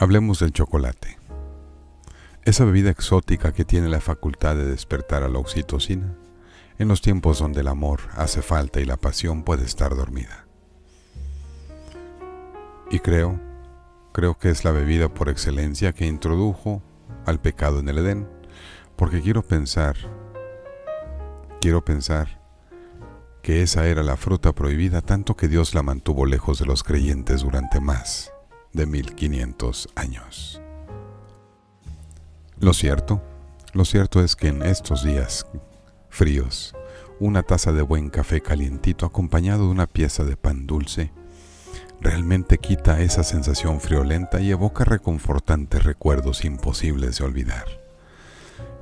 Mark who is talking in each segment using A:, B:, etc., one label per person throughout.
A: Hablemos del chocolate. Esa bebida exótica que tiene la facultad de despertar a la oxitocina en los tiempos donde el amor hace falta y la pasión puede estar dormida. Y creo, creo que es la bebida por excelencia que introdujo al pecado en el Edén, porque quiero pensar, quiero pensar que esa era la fruta prohibida tanto que Dios la mantuvo lejos de los creyentes durante más de 1500 años. Lo cierto, lo cierto es que en estos días fríos, una taza de buen café calientito acompañado de una pieza de pan dulce realmente quita esa sensación friolenta y evoca reconfortantes recuerdos imposibles de olvidar,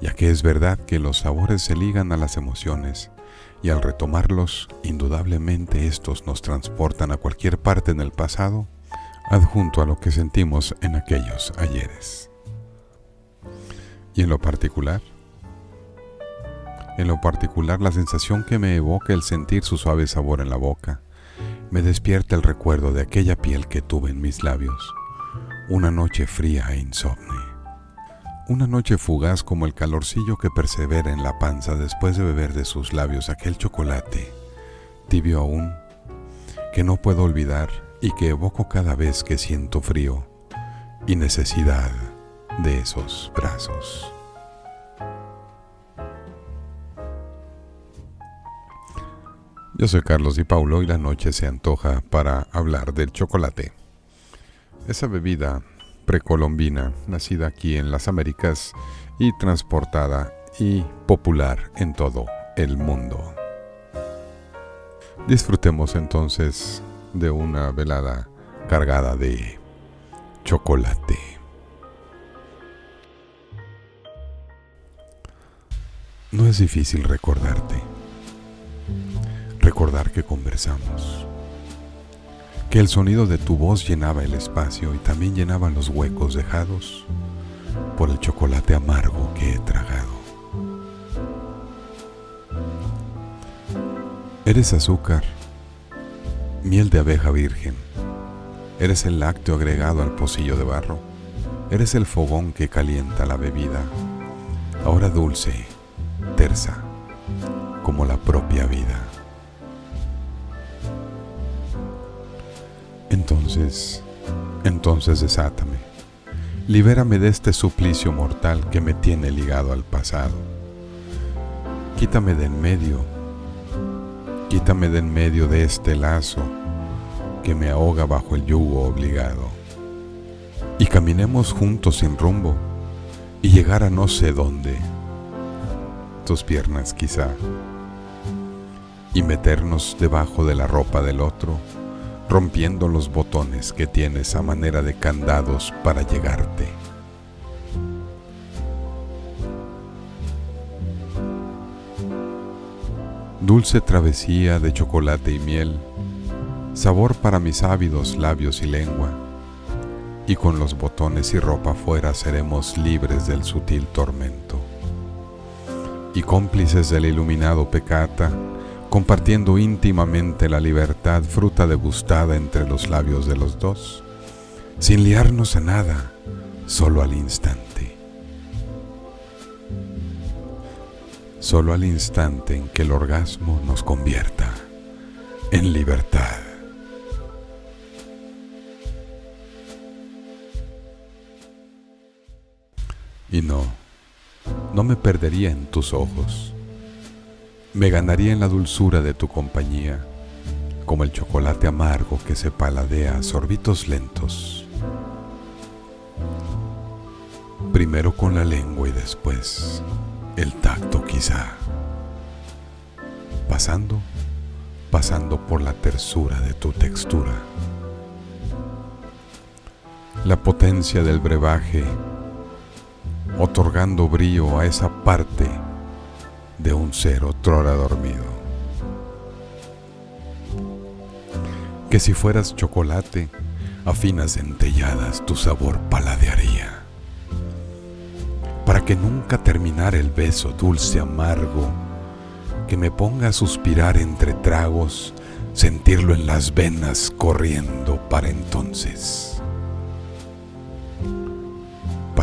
A: ya que es verdad que los sabores se ligan a las emociones y al retomarlos, indudablemente estos nos transportan a cualquier parte en el pasado adjunto a lo que sentimos en aquellos ayeres. Y en lo particular, en lo particular la sensación que me evoca el sentir su suave sabor en la boca, me despierta el recuerdo de aquella piel que tuve en mis labios, una noche fría e insomne. Una noche fugaz como el calorcillo que persevera en la panza después de beber de sus labios aquel chocolate, tibio aún, que no puedo olvidar y que evoco cada vez que siento frío y necesidad de esos brazos. Yo soy Carlos Di Paulo y la noche se antoja para hablar del chocolate. Esa bebida precolombina, nacida aquí en las Américas y transportada y popular en todo el mundo. Disfrutemos entonces de una velada cargada de chocolate. No es difícil recordarte, recordar que conversamos, que el sonido de tu voz llenaba el espacio y también llenaba los huecos dejados por el chocolate amargo que he tragado. Eres azúcar miel de abeja virgen. Eres el lácteo agregado al pocillo de barro. Eres el fogón que calienta la bebida, ahora dulce, tersa, como la propia vida. Entonces, entonces desátame. Libérame de este suplicio mortal que me tiene ligado al pasado. Quítame de en medio Quítame de en medio de este lazo que me ahoga bajo el yugo obligado. Y caminemos juntos sin rumbo y llegar a no sé dónde, tus piernas quizá, y meternos debajo de la ropa del otro, rompiendo los botones que tienes a manera de candados para llegarte. Dulce travesía de chocolate y miel, sabor para mis ávidos labios y lengua, y con los botones y ropa fuera seremos libres del sutil tormento. Y cómplices del iluminado pecata, compartiendo íntimamente la libertad fruta degustada entre los labios de los dos, sin liarnos a nada, solo al instante. Solo al instante en que el orgasmo nos convierta en libertad. Y no, no me perdería en tus ojos. Me ganaría en la dulzura de tu compañía, como el chocolate amargo que se paladea a sorbitos lentos. Primero con la lengua y después el tacto quizá, pasando, pasando por la tersura de tu textura, la potencia del brebaje, otorgando brío a esa parte de un ser otrora dormido. Que si fueras chocolate, a finas dentelladas tu sabor paladearía para que nunca terminara el beso dulce amargo, que me ponga a suspirar entre tragos, sentirlo en las venas corriendo para entonces.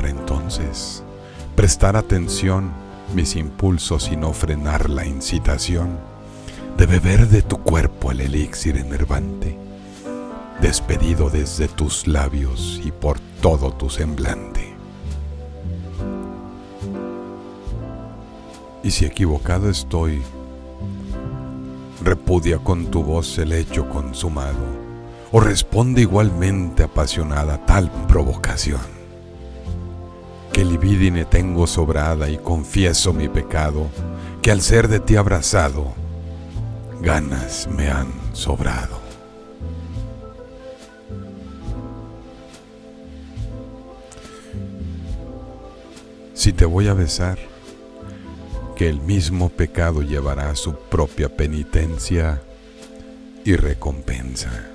A: entonces prestar atención mis impulsos y no frenar la incitación de beber de tu cuerpo el elixir enervante, despedido desde tus labios y por todo tu semblante. Y si equivocado estoy, repudia con tu voz el hecho consumado, o responde igualmente apasionada tal provocación. Que libidine tengo sobrada y confieso mi pecado, que al ser de ti abrazado, ganas me han sobrado. Si te voy a besar, que el mismo pecado llevará su propia penitencia y recompensa.